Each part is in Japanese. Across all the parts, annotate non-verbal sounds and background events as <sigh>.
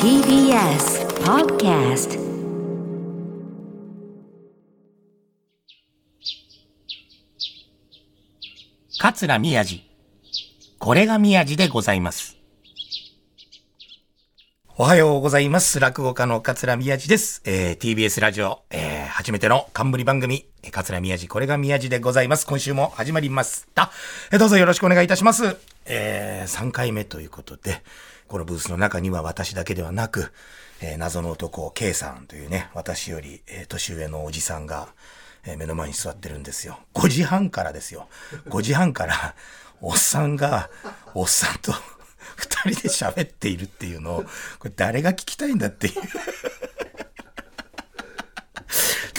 TBS Podcast 桂宮治。これが宮治でございます。おはようございます。落語家の桂宮治です。えー TBS ラジオ、えー初めての冠番組、えー桂宮治、これが宮治でございます。今週も始まりました。えーどうぞよろしくお願いいたします。えー3回目ということで、このブースの中には私だけではなく、えー謎の男、K さんというね、私より、えー年上のおじさんが、えー目の前に座ってるんですよ。5時半からですよ。5時半から、おっさんが、おっさんと二人で喋っているっていうのを、これ誰が聞きたいんだっていう。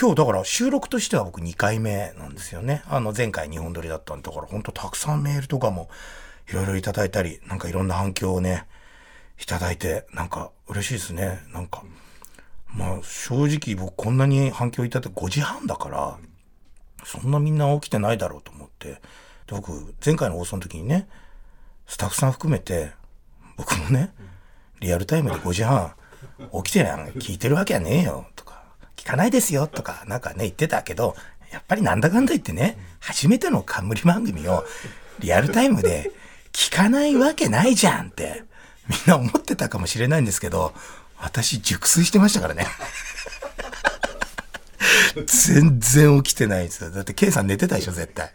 今日だから収録としては僕2回目なんですよね。あの前回2本撮りだったんだから本当たくさんメールとかもいろいろいただいたり、なんかいろんな反響をね、いただいて、なんか嬉しいですね。なんか、まあ正直僕こんなに反響いただいて5時半だから、そんなみんな起きてないだろうと思って。で僕、前回の放送の時にね、スタッフさん含めて、僕もね、リアルタイムで5時半起きてない聞いてるわけはねえよ、とか、聞かないですよ、とか、なんかね、言ってたけど、やっぱりなんだかんだ言ってね、初めての冠番組をリアルタイムで聞かないわけないじゃんって、みんな思ってたかもしれないんですけど、私熟睡してましたからね。全然起きてないんですよ。だって、K さん寝てたでしょ、絶対。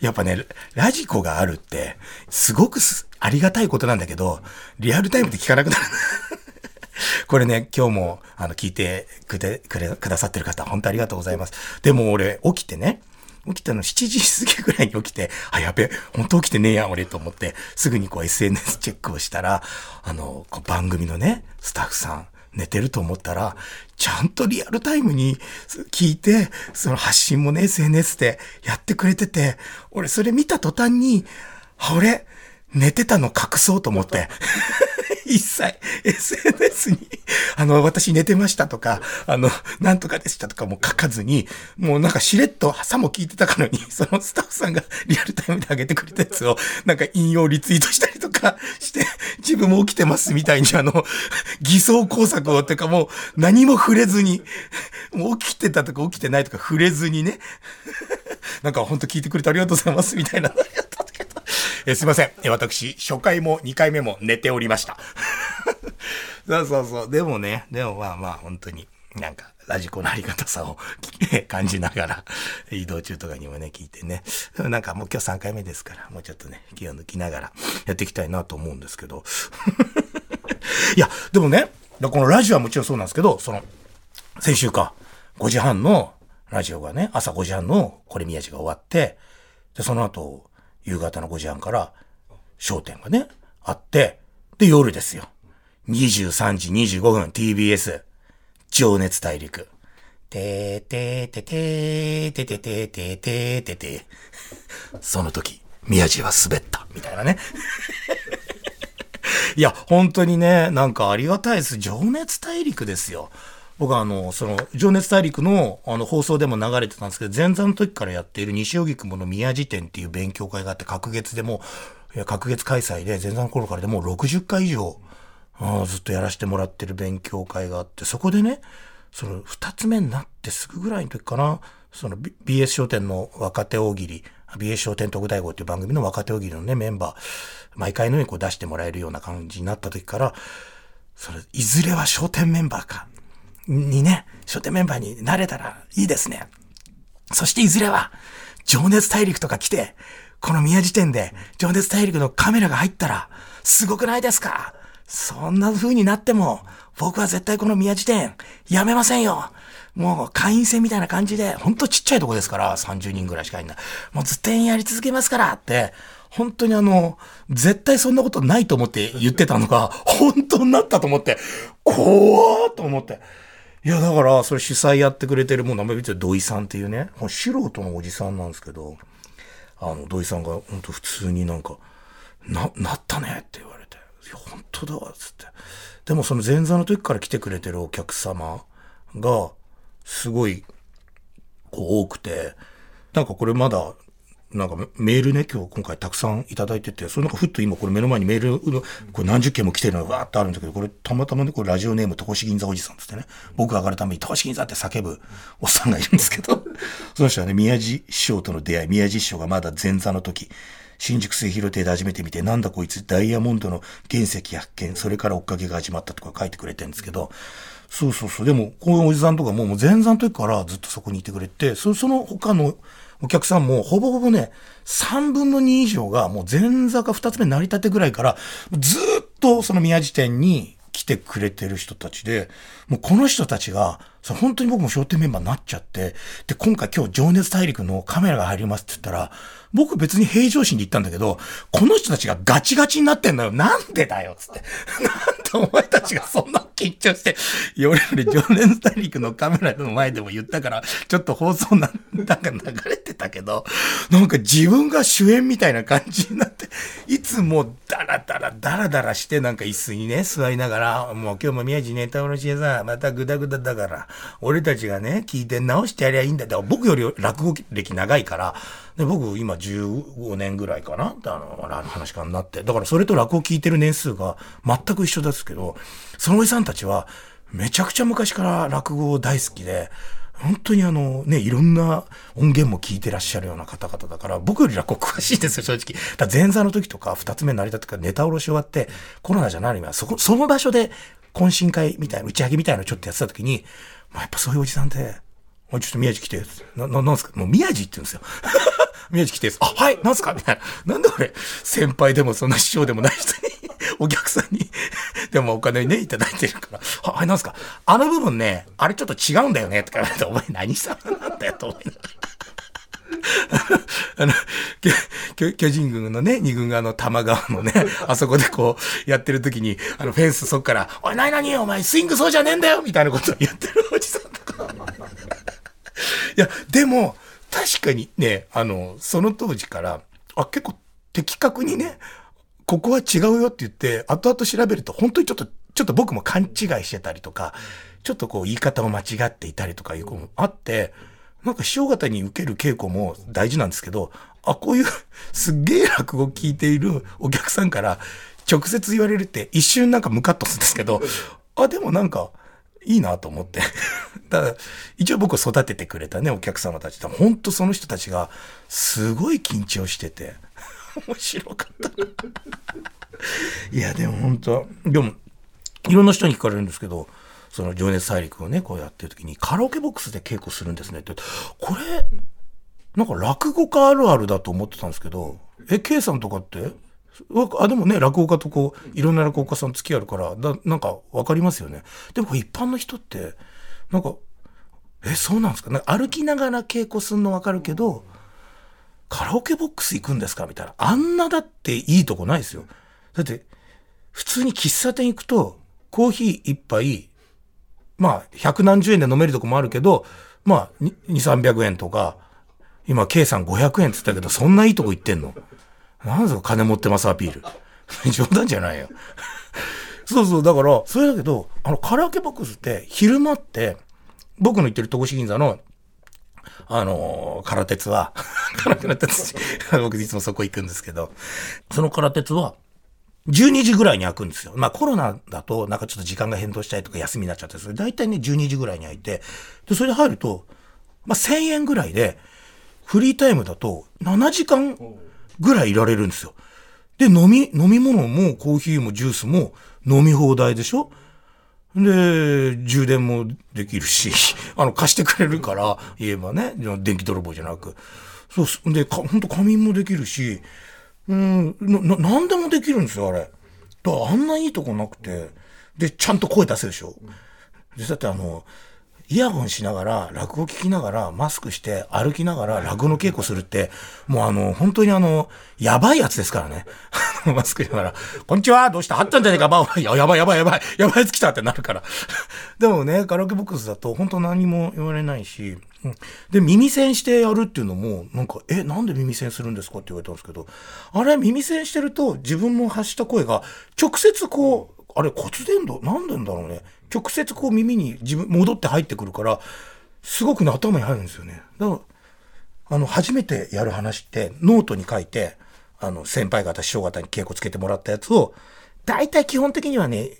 やっぱね、ラジコがあるって、すごくすありがたいことなんだけど、リアルタイムで聞かなくなる。これね、今日も、あの、聞いて、くれ、くださってる方、本当ありがとうございます。でも俺、起きてね、起きたの7時過ぎぐらいに起きて、あ、やべ、本当起きてねえや、俺、と思って、すぐにこう SNS チェックをしたら、あの、こう番組のね、スタッフさん、寝てると思ったら、ちゃんとリアルタイムに聞いて、その発信もね、SNS でやってくれてて、俺それ見た途端に、あ俺、寝てたの隠そうと思って。一切 SNS に、あの、私寝てましたとか、あの、なんとかでしたとかも書かずに、もうなんかしれっとさも聞いてたかのに、<laughs> そのスタッフさんがリアルタイムで上げてくれたやつを、なんか引用リツイートしたりとか <laughs> して、自分も起きてますみたいに、あの、偽装工作を、っていうかもう何も触れずに、もう起きてたとか起きてないとか触れずにね、<laughs> なんか本当聞いてくれてありがとうございますみたいな、えすいません。え私、初回も2回目も寝ておりました。<laughs> そうそうそう。でもね、でもまあまあ本当に、なんか、ラジコのありがたさを <laughs> 感じながら、移動中とかにもね、聞いてね。なんかもう今日3回目ですから、もうちょっとね、気を抜きながらやっていきたいなと思うんですけど。<laughs> いや、でもね、このラジオはもちろんそうなんですけど、その、先週か、5時半のラジオがね、朝5時半のこれ宮治が終わって、で、その後、夕方の5時半から、商店がね、あって、で、夜ですよ。23時25分、TBS、情熱大陸。てーてーててーてててててててその時、宮治は滑った、みたいなね。いや、本当にね、なんかありがたいです。情熱大陸ですよ。僕はあの、その、情熱大陸の、あの、放送でも流れてたんですけど、前座の時からやっている西荻窪の宮治店っていう勉強会があって、隔月でも、いや隔月開催で、前座の頃からでもう60回以上、あずっとやらせてもらってる勉強会があって、そこでね、その、二つ目になってすぐぐらいの時かな、その、B- BS 商店の若手大喜利、BS 商店特大号っていう番組の若手大喜利のね、メンバー、毎回のようにこう出してもらえるような感じになった時から、それ、いずれは商店メンバーか、にね、商店メンバーになれたらいいですね。そしていずれは、情熱大陸とか来て、この宮時点で、情熱大陸のカメラが入ったら、すごくないですか？そんな風になっても、僕は絶対この宮時点、やめませんよもう会員制みたいな感じで、ほんとちっちゃいとこですから、30人ぐらいしかいない。もうずっとやり続けますからって、本当にあの、絶対そんなことないと思って言ってたのが、本当になったと思って、怖ーと思って。いや、だから、それ主催やってくれてる、もう名前見て土井さんっていうね、もう素人のおじさんなんですけど、あの、土井さんが本当普通になんか、な、なったねって言われて、いや、本当だわ、つって。でもその前座の時から来てくれてるお客様が、すごい、こう多くて、なんかこれまだ、なんかメールね、今日今回たくさんいただいてて、それなんかふっと今これ目の前にメールの、これ何十件も来てるのがわーってあるんだけど、これたまたまね、これラジオネーム、戸越銀座おじさんつってね、僕が上がるために戸越銀座って叫ぶおっさんがいるんですけど、<laughs> その人はね、宮地師匠との出会い、宮地師匠がまだ前座の時、新宿末広亭で初めて見て、なんだこいつ、ダイヤモンドの原石発見、それから追っかけが始まったとか書いてくれてるんですけど、そうそうそう。でも、このおじさんとかもう前座の時からずっとそこにいてくれて、そその他のお客さんもほぼほぼね、3分の2以上がもう前座か2つ目成り立てぐらいから、ずっとその宮地店に来てくれてる人たちで、もうこの人たちが、そ本当に僕も商店メンバーになっちゃって、で、今回今日情熱大陸のカメラが入りますって言ったら、僕別に平常心で言ったんだけど、この人たちがガチガチになってんのよ。なんでだよっつって。なんでお前たちがそんな緊張して、俺より情熱大陸のカメラの前でも言ったから、ちょっと放送な、なんか流れてたけど、なんか自分が主演みたいな感じになって、いつもダラダラダラダラしてなんか椅子にね、座りながら、もう今日も宮地ネタおろしでさ、またグダグダだから、俺たちがね、聞いて直してやりゃいいんだって、僕より落語歴長いから、で、僕今15年ぐらいかなあの、話家になって。だからそれと落語聞いてる年数が全く一緒ですけど、そのおじさんたちはめちゃくちゃ昔から落語大好きで、本当にあのね、いろんな音源も聞いてらっしゃるような方々だから、僕より落語詳しいですよ、正直。だ前座の時とか、二つ目になりたとから、ネタ下ろし終わって、コロナじゃないのには、そこ、その場所で懇親会みたいな、打ち上げみたいなのちょっとやってた時に、まあ、やっぱそういうおじさんで、おい、ちょっと宮地来て、な、な、なんすか？もう宮地って言うんですよ。<laughs> 宮地来て、あ、はい、なんすか？みたいな。なんで俺、先輩でもそんな師匠でもない人に、<laughs> お客さんに <laughs> でもお金ね、いただいてるから、はい、なんすか？あの部分ね、あれちょっと違うんだよねとか言われて、お前何様なんだよと思いながら。<laughs> あの、巨人軍のね、二軍があの、玉川のね、あそこでこう、やってる時に、あの、フェンスそっから、おい、なになにお前、スイングそうじゃねえんだよみたいなことを言ってるおじさんとか。いや、でも、確かにね、あの、その当時から、あ、結構的確にね、ここは違うよって言って、後々調べると、本当にちょっと、ちょっと僕も勘違いしてたりとか、ちょっとこう言い方を間違っていたりとかいうこともあって、なんか師匠方に受ける稽古も大事なんですけど、あ、こういう <laughs> すっげえ落語を聞いているお客さんから直接言われるって一瞬なんかムカッとするんですけど、あ、でもなんか、いいなと思って。<laughs> だから、一応僕を育ててくれたね、お客様たち。本当その人たちが、すごい緊張してて、<laughs> 面白かった。いや、でも本当でも、いろんな人に聞かれるんですけど、その情熱大陸をね、こうやってる時に、カラオケボックスで稽古するんですねって。これ、なんか落語家あるあるだと思ってたんですけど、え、K さんとかって？あ、でもね、落語家とこう、いろんな落語家さん付き合うから、だ、なんかわかりますよね。でも一般の人って、なんか、え、そうなんですか歩きながら稽古すんのわかるけど、カラオケボックス行くんですか？みたいな。あんなだっていいとこないですよ。だって、普通に喫茶店行くと、コーヒー一杯、まあ、百何十円で飲めるとこもあるけど、まあ、2、300円とか、今、計算500円って言ったけど、そんないいとこ行ってんの？なんですか金持ってますアピール。<laughs> 冗談じゃないよ。<laughs> そうそう、だから、それだけど、あの、カラオケボックスって昼間って、僕の言ってる戸越銀座の、あのー、空鉄は、<laughs> 空鉄、僕いつもそこ行くんですけど、その空鉄は、12時ぐらいに開くんですよ。まあコロナだとなんかちょっと時間が変動したりとか休みになっちゃってそれ大体ね12時ぐらいに開いて、で、それで入ると、まあ1000円ぐらいで、フリータイムだと7時間ぐらいいられるんですよ。で、飲み、飲み物もコーヒーもジュースも飲み放題でしょ？で、充電もできるし、<laughs> あの、貸してくれるから、言えばね、電気泥棒じゃなく。そうす、で、か、ほんと仮眠もできるし、うん、な、なんでもできるんですよ、あれ。だあんないいとこなくて、で、ちゃんと声出せるでしょ。で、だってあの、イヤホンしながら、落語聞きながら、マスクして歩きながら落語の稽古するって、もうあの、本当にあの、やばいやつですからね。<laughs> マスクしながら、こんにちはどうした？はったんじゃねえかばや、やばいやばいやばいやばいやつ来たってなるから。<laughs> でもね、カラオケボックスだと本当何も言われないし、うん、で、耳栓してやるっていうのも、なんか、え、なんで耳栓するんですかって言われたんですけど、あれ、耳栓してると自分の発した声が直接こう、あれ骨伝導なんでんだろうね。直接こう耳に自分戻って入ってくるから、すごくね、頭に入るんですよね。だから、あの、初めてやる話って、ノートに書いて、あの、先輩方、師匠方に稽古つけてもらったやつを、大体基本的にはね、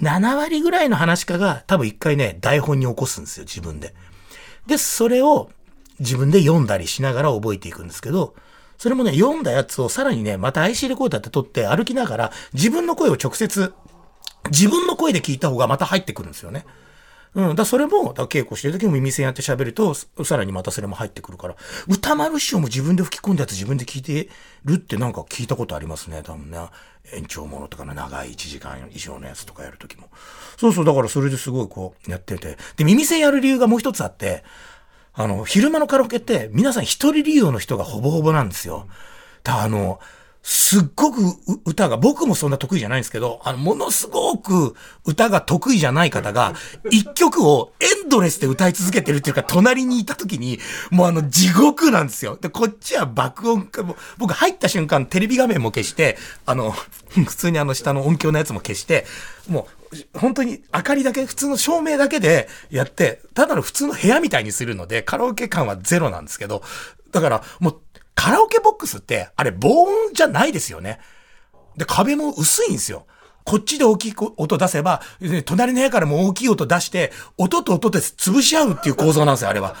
7割ぐらいの話家が多分一回ね、台本に起こすんですよ、自分で。で、それを自分で読んだりしながら覚えていくんですけど、それもね、読んだやつをさらにね、また IC レコーダーって撮って歩きながら、自分の声を直接、自分の声で聞いた方がまた入ってくるんですよね。うん。だそれも、だ稽古してる時も耳栓やって喋ると、さらにまたそれも入ってくるから、歌丸師匠も自分で吹き込んだやつ自分で聞いてるってなんか聞いたことありますね。多分ね。延長ものとかの長い1時間以上のやつとかやるときも。そうそう、だからそれですごいこうやってて。で、耳栓やる理由がもう一つあって、あの、昼間のカラオケって皆さん一人利用の人がほぼほぼなんですよ。だあの、すっごく歌が、僕もそんな得意じゃないんですけど、あの、ものすごく歌が得意じゃない方が、<laughs> 一曲をエンドレスで歌い続けてるっていうか、隣にいた時に、もうあの、地獄なんですよ。で、こっちは爆音か、僕入った瞬間、テレビ画面も消して、あの、<laughs> 普通にあの、下の音響のやつも消して、もう、本当に明かりだけ、普通の照明だけでやって、ただの普通の部屋みたいにするので、カラオケ感はゼロなんですけど、だからもう、カラオケボックスって、あれ防音じゃないですよね。で、壁も薄いんですよ。こっちで大きい音出せば、隣の部屋からも大きい音出して、音と音で潰し合うっていう構造なんですよ、あれは。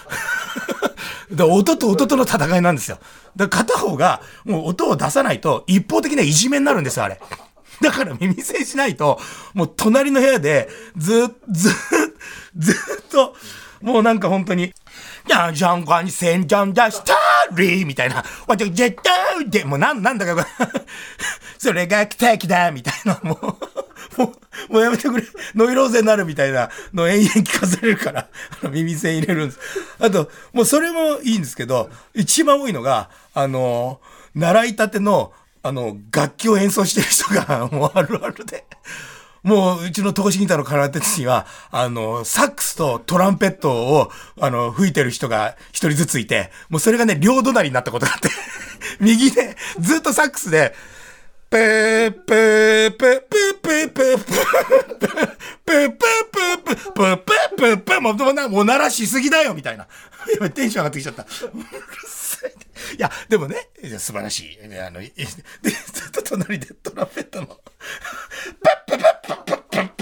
<laughs> で音と音との戦いなんですよ。だから片方が、もう音を出さないと、一方的ないじめになるんですよ、あれ。だから耳栓しないと、もう隣の部屋で、ずっ、ず、ずっと、もうなんか本当に、じゃんじゃんかにせんじゃんだスターリーみたいな、わた絶対で、もうなん、なんだか、<laughs> それが奇跡だみたいな、もう、<laughs> もう、やめてくれ、ノイローゼになるみたいな。の延々聞かされるから、<laughs> 耳栓入れるんです。あと、もうそれもいいんですけど、一番多いのが、あの、習いたての、あの、楽器を演奏してる人が、もうあるあるで。もう、うちの東進ギターの空手には、あの、サックスとトランペットを、あの、吹いてる人が一人ずついて、もうそれがね、両隣になったことがあって、<laughs> 右で、ずっとサックスで、ペーペーペーペーペーペーペーペーペーペーペーペーペーペーペーもう、もう鳴らしすぎだよみたいな。<laughs> テンション上がってきちゃった。<laughs> い。いや、でもね、素晴らしい。あの、で、ずっと隣でトランペットの、ペッペペッペッペッ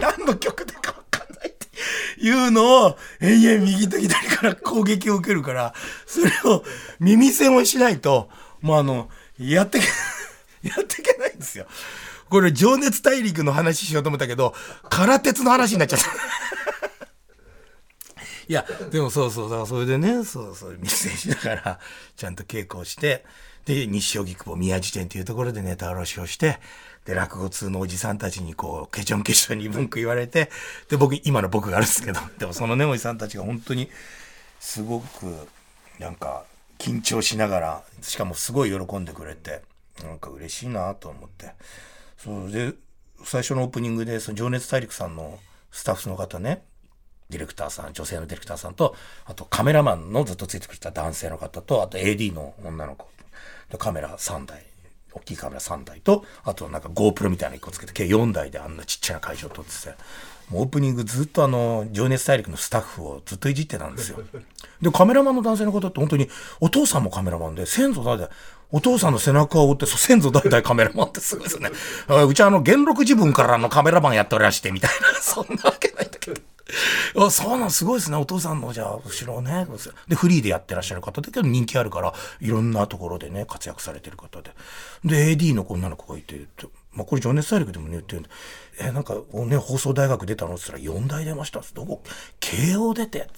何の曲でかわかんないっていうのを延々右と左から攻撃を受けるから、それを耳栓をしないと、もうあの、やってけ、<laughs> やっていけないんですよ。これ、情熱大陸の話しようと思ったけど、空鉄の話になっちゃった。いや、でもそうそう、だからそれでね、そうそう、密戦しながら、ちゃんと稽古をして、で、西荻窪宮地店っていうところでネタ卸しをして、で、落語通のおじさんたちにこう、ケチョンケチョンに文句言われて、で、僕、今の僕があるんですけど、<laughs> でもそのね、おじさんたちが本当に、すごく、なんか、緊張しながら、しかもすごい喜んでくれて、なんか嬉しいなと思って。そうで、最初のオープニングで、その情熱大陸さんのスタッフの方ね、ディレクターさん、女性のディレクターさんと、あとカメラマンのずっとついてくれた男性の方と、あと AD の女の子カメラ3台、大きいカメラ3台と、あとなんか GoPro みたいな1個つけて、計4台であんなちっちゃな会場を撮ってて、もうオープニングずっとあの、情熱大陸のスタッフをずっといじってたんですよ。で、カメラマンの男性の方って本当に、お父さんもカメラマンで、先祖代々、お父さんの背中を追って、先祖代々カメラマンってすごいですね。うちはあの、元禄自分からのカメラマンやっておりまして、みたいな、そんなわけないんだけど。<laughs> あそうなん、すごいですね。お父さんの、じゃあ、後ろをね。で、フリーでやってらっしゃる方だけど人気あるから、いろんなところでね、活躍されてる方で。で、AD の女の子がいて、まあ、これ情熱大陸でもね、言ってるんで、え、なんか、ね、放送大学出たの？って言ったら、4大出ました。どこ？慶応出て。へ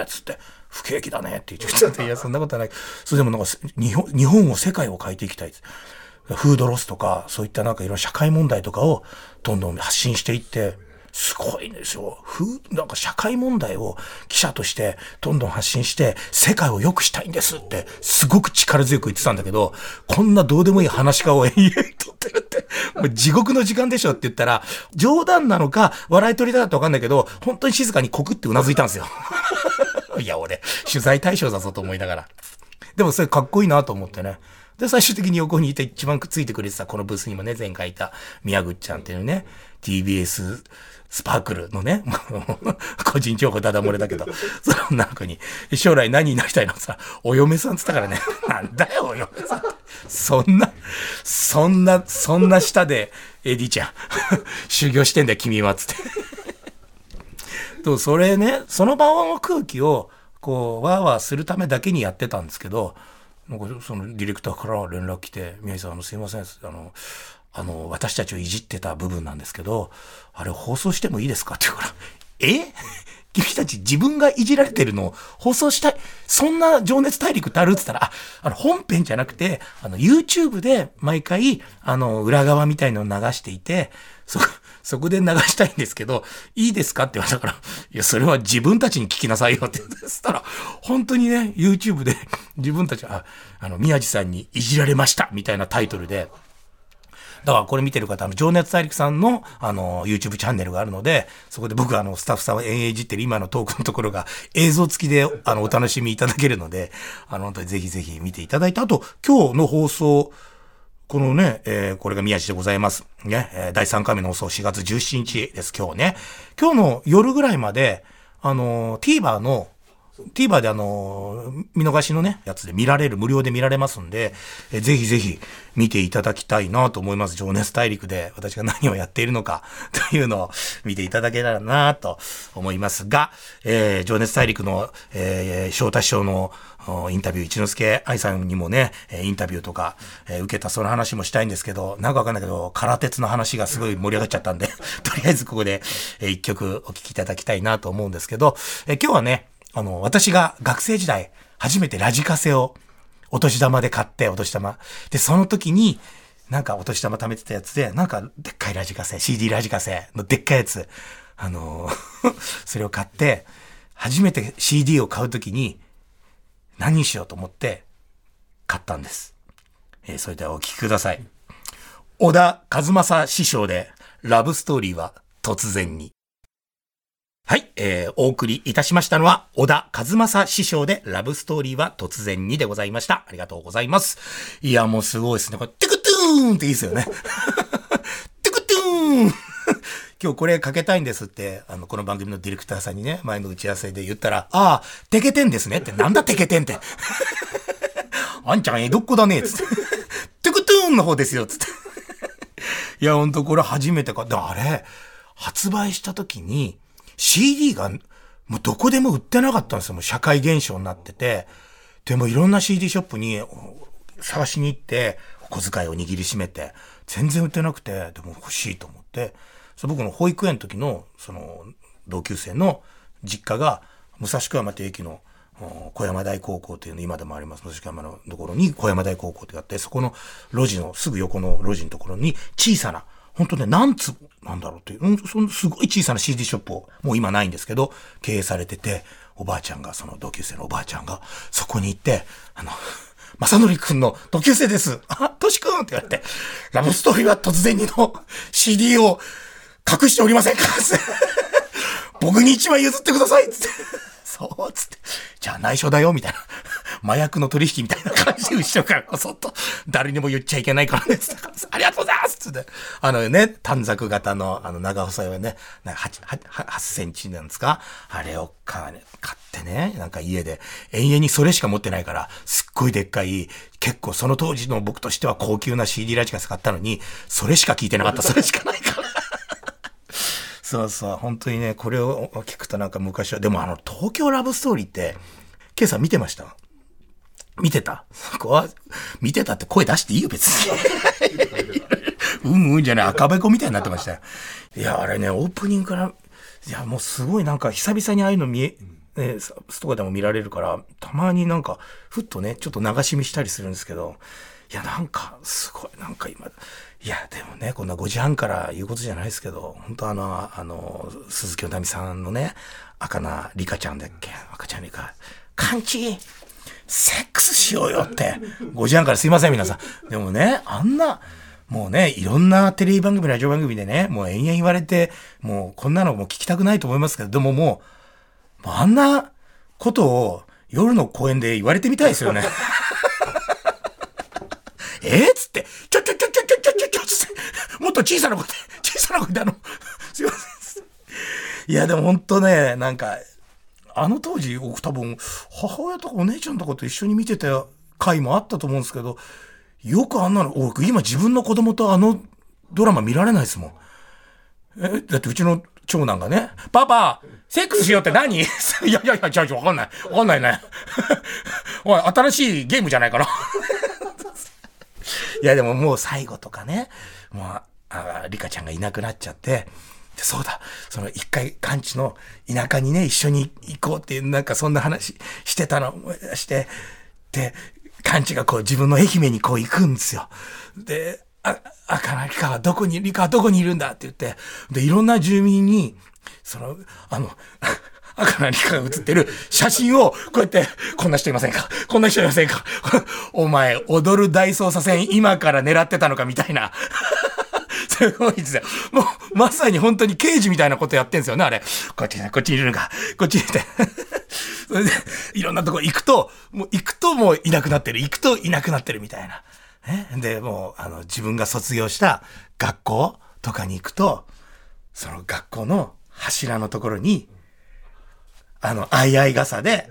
えー、つって、不景気だねって言っちゃって、<laughs> いや、そんなことはない。それでもなんか、日本、日本を世界を変えていきたい。フードロスとか、そういったなんかいろんな社会問題とかをどんどん発信していって、すごいんですよ。ふなんか社会問題を記者としてどんどん発信して、世界を良くしたいんですって、すごく力強く言ってたんだけど、こんなどうでもいい話し家を延々とってるって、もう地獄の時間でしょって言ったら、冗談なのか、笑い取りたかったわかんないけど、本当に静かにコクってうなずいたんですよ。<laughs> いや、俺、取材対象だぞと思いながら。でもそれかっこいいなと思ってね。で、最終的に横にいて一番くっついてくれてた、このブースにもね、前回いた宮口ちゃんっていうね、TBS スパークルのね、<laughs> 個人情報ダダ漏れだけど、その女の子に、将来何になりたいのさ、お嫁さんっつったからね、<laughs> なんだよ、お嫁さん。そんな、そんな、そんな下で、エディちゃん、<laughs> 修行してんだよ、君は、つって。と、それね、その場の空気を、こう、わーわーするためだけにやってたんですけど、なんかそのディレクターから連絡来て、宮城さん、あの、すいません、あの、あの、私たちをいじってた部分なんですけど、あれ放送してもいいですかって言うから、え？<laughs> 君たち自分がいじられてるのを放送したい。そんな情熱大陸ってある？って言ったら、あ、あの、本編じゃなくて、あの、YouTube で毎回、あの、裏側みたいのを流していて、そ、そこで流したいんですけど、いいですかって言われたから、いや、それは自分たちに聞きなさいよって言ったら、本当にね、YouTube で自分たちは、あの、宮地さんにいじられましたみたいなタイトルで、だからこれ見てる方、あの、情熱大陸さんの、あの、YouTube チャンネルがあるので、そこで僕、あの、スタッフさんを延々いじってる今のトークのところが映像付きで、あの、お楽しみいただけるので、あの、本当にぜひぜひ見ていただいて、あと、今日の放送、このね、えー、これが宮地でございます。ね、えー、第3回目の放送4月17日です、今日ね。今日の夜ぐらいまで、あの、TVer の TVer であの、見逃しのね、やつで見られる、無料で見られますんで、えぜひぜひ見ていただきたいなと思います。情熱大陸で私が何をやっているのかというのを見ていただけたらなと思いますが、えー、情熱大陸の、えー、翔太師匠のインタビュー、一之輔愛さんにもね、インタビューとか、えー、受けたその話もしたいんですけど、なんかわかんないけど、空鉄の話がすごい盛り上がっちゃったんで、<laughs> とりあえずここで、えー、一曲お聴きいただきたいなと思うんですけど、えー、今日はね、あの、私が学生時代、初めてラジカセをお年玉で買って、お年玉。で、その時に、なんかお年玉貯めてたやつで、なんかでっかいラジカセ、CD ラジカセのでっかいやつ、あの <laughs> それを買って、初めて CD を買う時に、何にしようと思って買ったんです。えー、それではお聴きください。小田和正師匠で、ラブストーリーは突然に。はい、えー、お送りいたしましたのは、小田和正師匠で、ラブストーリーは突然にでございました。ありがとうございます。いや、もうすごいですね。これ、トゥクトゥーンっていいですよね。<laughs> トゥクトゥーン <laughs> 今日これかけたいんですって、あの、この番組のディレクターさんにね、前の打ち合わせで言ったら、ああ、テケテンですねって、なんだテケテンって。<laughs> あんちゃん江戸っ子だね、つって。トゥクトゥーンの方ですよ、つって。いや、ほんとこれ初めてか、でもあれ、発売した時に、CD がもうどこでも売ってなかったんですよ。もう社会現象になってて。でもいろんな CD ショップに探しに行って、お小遣いを握りしめて、全然売ってなくて、でも欲しいと思って、そ僕の保育園の時の、その、同級生の実家が、武蔵小山という駅の小山台高校っていうの今でもあります。武蔵小山のところに小山台高校ってあって、そこの路地のすぐ横の路地のところに小さな本当ね、何つ、なんだろうっていう、うん、そのすごい小さな CD ショップを、もう今ないんですけど、経営されてて、おばあちゃんが、その同級生のおばあちゃんが、そこに行って、あの、まさのりくんの同級生です。あ、としくんって言われて、ラブストーリーは突然にの <laughs> CD を隠しておりませんか僕に一枚譲ってくださいつって。<laughs> そう、つって。じゃあ内緒だよ、みたいな。<laughs> 麻薬の取引みたいな感じで後ろからこそっと、誰にも言っちゃいけないからね、つって、<laughs> ありがとうございますつって、あのね、短冊型の、あの、長細いはね、なんか 8, 8, センチなんですかあれを買ってね、なんか家で、永遠にそれしか持ってないから、すっごいでっかい、結構その当時の僕としては高級な CD ラジカセ買ったのに、それしか聞いてなかった、それしかないから。そうそう、本当にね、これを聞くとなんか昔は、でもあの、東京ラブストーリーって、今朝見てました？見てた？そこは、見てたって声出していいよ、別に。うんうんじゃない、赤べこみたいになってましたよ。いや、あれね、オープニングから、いや、もうすごいなんか久々にああいうの見え、ね、ストアでも見られるから、たまになんか、ふっとね、ちょっと流し見したりするんですけど、いや、なんか、すごい、なんか今、いや、でもね、こんな5時半から言うことじゃないですけど、本当あの、あの、鈴木おなみさんのね、赤なリカちゃんだっけ？赤ちゃんリカ。カンチセックスしようよって。5時半からすいません、皆さん。でもね、あんな、もうね、いろんなテレビ番組、ラジオ番組でね、もう延々言われて、もうこんなのも聞きたくないと思いますけど、でももう、あんなことを夜の公園で言われてみたいですよね。<laughs> え？ー、っつって、ちょちょちょもっと小さな声で、<laughs> 小さな声であの、<laughs> すいません。いや、でも本当ね、なんか、あの当時、僕多分、母親とかお姉ちゃんとかと一緒に見てた回もあったと思うんですけど、よくあんなの、僕今自分の子供とあのドラマ見られないですもん。え、だってうちの長男がね、パパ、セックスしようって何？<laughs> いやいやいや、じゃあわかんない。わかんないね。おい、新しいゲームじゃないかな。いや、でももう最後とかね、もう、あ、リカちゃんがいなくなっちゃって、でそうだ、その一回、完治の田舎にね、一緒に行こうっていう、なんかそんな話してたの思い出して、で、完治がこう自分の愛媛にこう行くんですよ。で、あ、赤なリカはどこに、リカはどこにいるんだって言って、で、いろんな住民に、その、あの、赤なリカが写ってる写真を、こうやって、こんな人いませんか？こんな人いませんか？<laughs> お前、踊る大捜査線今から狙ってたのかみたいな。<laughs> すごいですよ。もう、まさに本当に刑事みたいなことやってんですよね、あれ。こっち、こっちにいるのか、こっちにいて。<laughs> それで、いろんなとこ行くと、もう行くともういなくなってる、行くといなくなってるみたいな。ね、で、もう、あの、自分が卒業した学校とかに行くと、その学校の柱のところに、あの、あいあい傘で、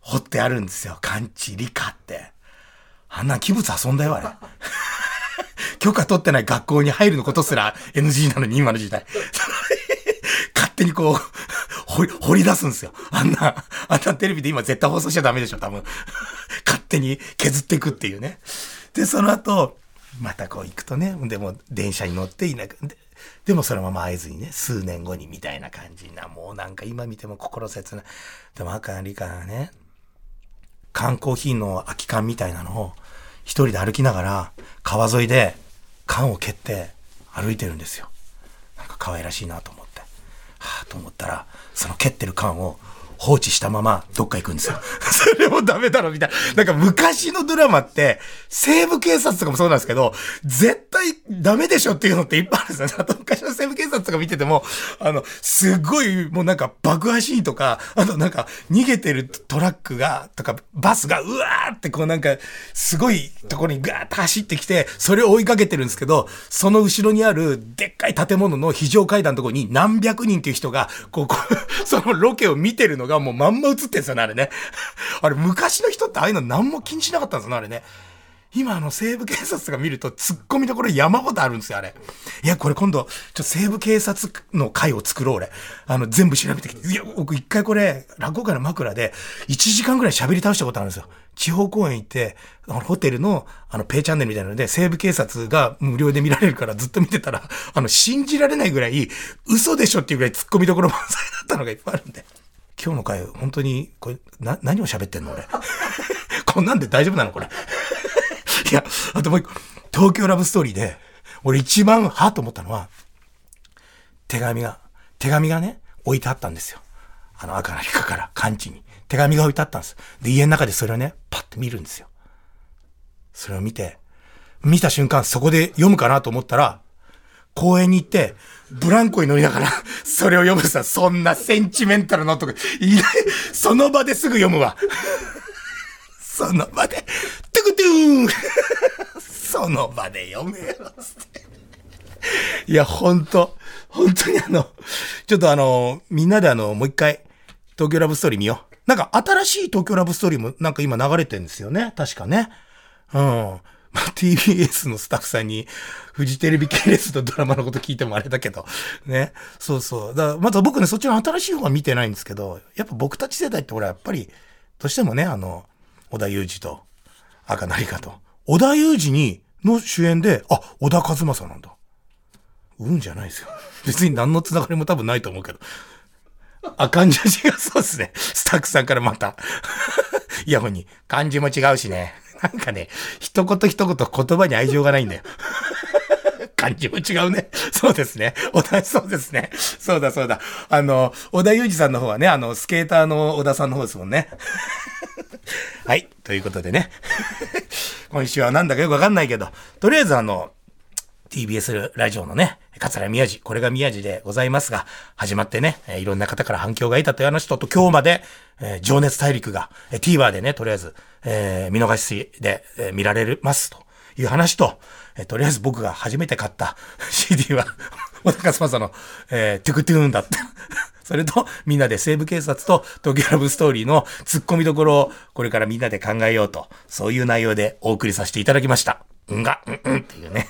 掘ってあるんですよ。完治理科って。あんな器物遊んだよ、あれ。<laughs> 許可取ってない学校に入るのことすら NG なのに、今の時代。<laughs> 勝手にこう、掘り、掘り出すんですよ。あんな、あんなテレビで今絶対放送しちゃダメでしょ、多分。<laughs> 勝手に削っていくっていうね。で、その後、またこう行くとね、でも電車に乗っていなく、でもそのまま会えずにね、数年後にみたいな感じな、もうなんか今見ても心切ない。でも赤理香がね、缶コーヒーの空き缶みたいなのを一人で歩きながら川沿いで缶を蹴って歩いてるんですよ。なんか可愛らしいなと思って。はぁと思ったら、その蹴ってる缶を放置したままどっか行くんですよ。<laughs> それもダメだろみたいな。なんか昔のドラマって、西部警察とかもそうなんですけど、絶対ダメでしょっていうのっていっぱいあるんですよね。あと昔の西部警察とか見てても、あの、すごいもうなんか爆破シーンとか、あとなんか逃げてるトラックが、とかバスがうわーってこうなんか、すごいところにガーッと走ってきて、それを追いかけてるんですけど、その後ろにあるでっかい建物の非常階段のところに何百人っていう人が、こ、こうそのロケを見てるのががもうまんま映ってんですよね、あれね。<laughs> あれ昔の人ってああいうの何も気にしなかったんですよね、あれね。今あの西部警察が見ると突っ込みどころ山ほどあるんですよ、あれ。いや、これ今度、ちょっと、西部警察の会を作ろう、俺。あの、全部調べてきて。いや、僕一回これ、落語会の枕で、1時間ぐらい喋り倒したことあるんですよ。地方公演行って、あの、ホテルの、あの、ペイチャンネルみたいなので、西部警察が無料で見られるからずっと見てたら、あの、信じられないぐらい、嘘でしょっていうぐらい突っ込みどころ満載だったのがいっぱいあるんで。今日の回、本当に、これ、な、何を喋ってんの俺。<laughs> こんなんで大丈夫なのこれ。いや、あともう一個、東京ラブストーリーで、俺一番はと思ったのは、手紙が、手紙がね、置いてあったんですよ。あの赤なりかから、完治に。手紙が置いてあったんです。で、家の中でそれをね、パッて見るんですよ。それを見て、見た瞬間、そこで読むかなと思ったら、公園に行って、ブランコに乗りながら、<laughs> それを読むさ、そんなセンチメンタルのとか、いない、その場ですぐ読むわ。<laughs> その場で、トゥクトゥーン <laughs> その場で読めよ、つって。いや、ほんと、本当にあの、ちょっとあの、みんなであの、もう一回、東京ラブストーリー見よう。なんか新しい東京ラブストーリーもなんか今流れてるんですよね。確かね。うん。まあ、TBS のスタッフさんに、フジテレビ系列のドラマのこと聞いてもあれだけど、ね。そうそう。だまず僕ね、そっちの新しい方は見てないんですけど、やっぱ僕たち世代って俺はやっぱり、どうしてもね、あの、小田裕二と赤成香と、小田裕二に、の主演で、あ、小田和正なんだ。うんじゃないですよ。<laughs> 別に何のつながりも多分ないと思うけど。あ、漢字がそうですね。スタッフさんからまた。イヤホンに。漢字も違うしね。なんかね、一言一言言葉に愛情がないんだよ。漢字も違うね。そうですね。小田、そうですね。そうだそうだ。あの、小田裕二さんの方はね、あの、スケーターの小田さんの方ですもんね。<laughs> はい。ということでね。<laughs> 今週はなんだかよくわかんないけど、とりあえずあの、TBS ラジオのね、桂宮治、これが宮治でございますが、始まってね、いろんな方から反響がいたという話と、と今日まで、えー情熱大陸が、えー TVer でね、とりあえず、えー見逃しで、えー見られますという話と、えとりあえず僕が初めて買った <laughs> CD は、<laughs> 小田和正の、えー、トゥクトゥーンだった。それと、みんなで西部警察と東京ラブストーリーの突っ込みどころをこれからみんなで考えようと、そういう内容でお送りさせていただきました。うんが、うんうんっていうね。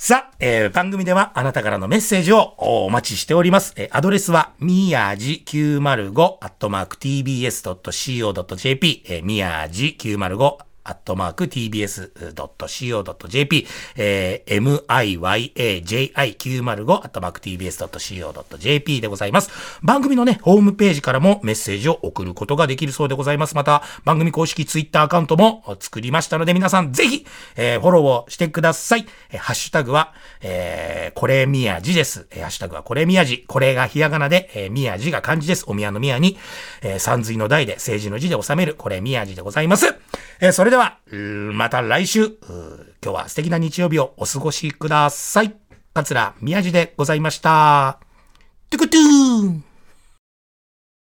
さあ、えー、番組ではあなたからのメッセージをお待ちしております。えー、アドレスは、みやじ 905-tbs.co.jp、えー、みやじ905アットマーク tbs.co.jp、えー、miyaji905 アットマーク tbs.co.jp でございます。番組のね、ホームページからもメッセージを送ることができるそうでございます。また、番組公式ツイッターアカウントも作りましたので、皆さんぜひ、えー、フォローをしてください。えー、ハッシュタグは、えー、これみやじです。えー、ハッシュタグはこれみやじ。これがひらがなで、えー、みやじが漢字です。お宮の宮に、えー、三髄の台で、政治の字で収める、これみやじでございます。えー、それでは、また来週、今日は素敵な日曜日をお過ごしください。桂宮治でございました。トゥクトゥーン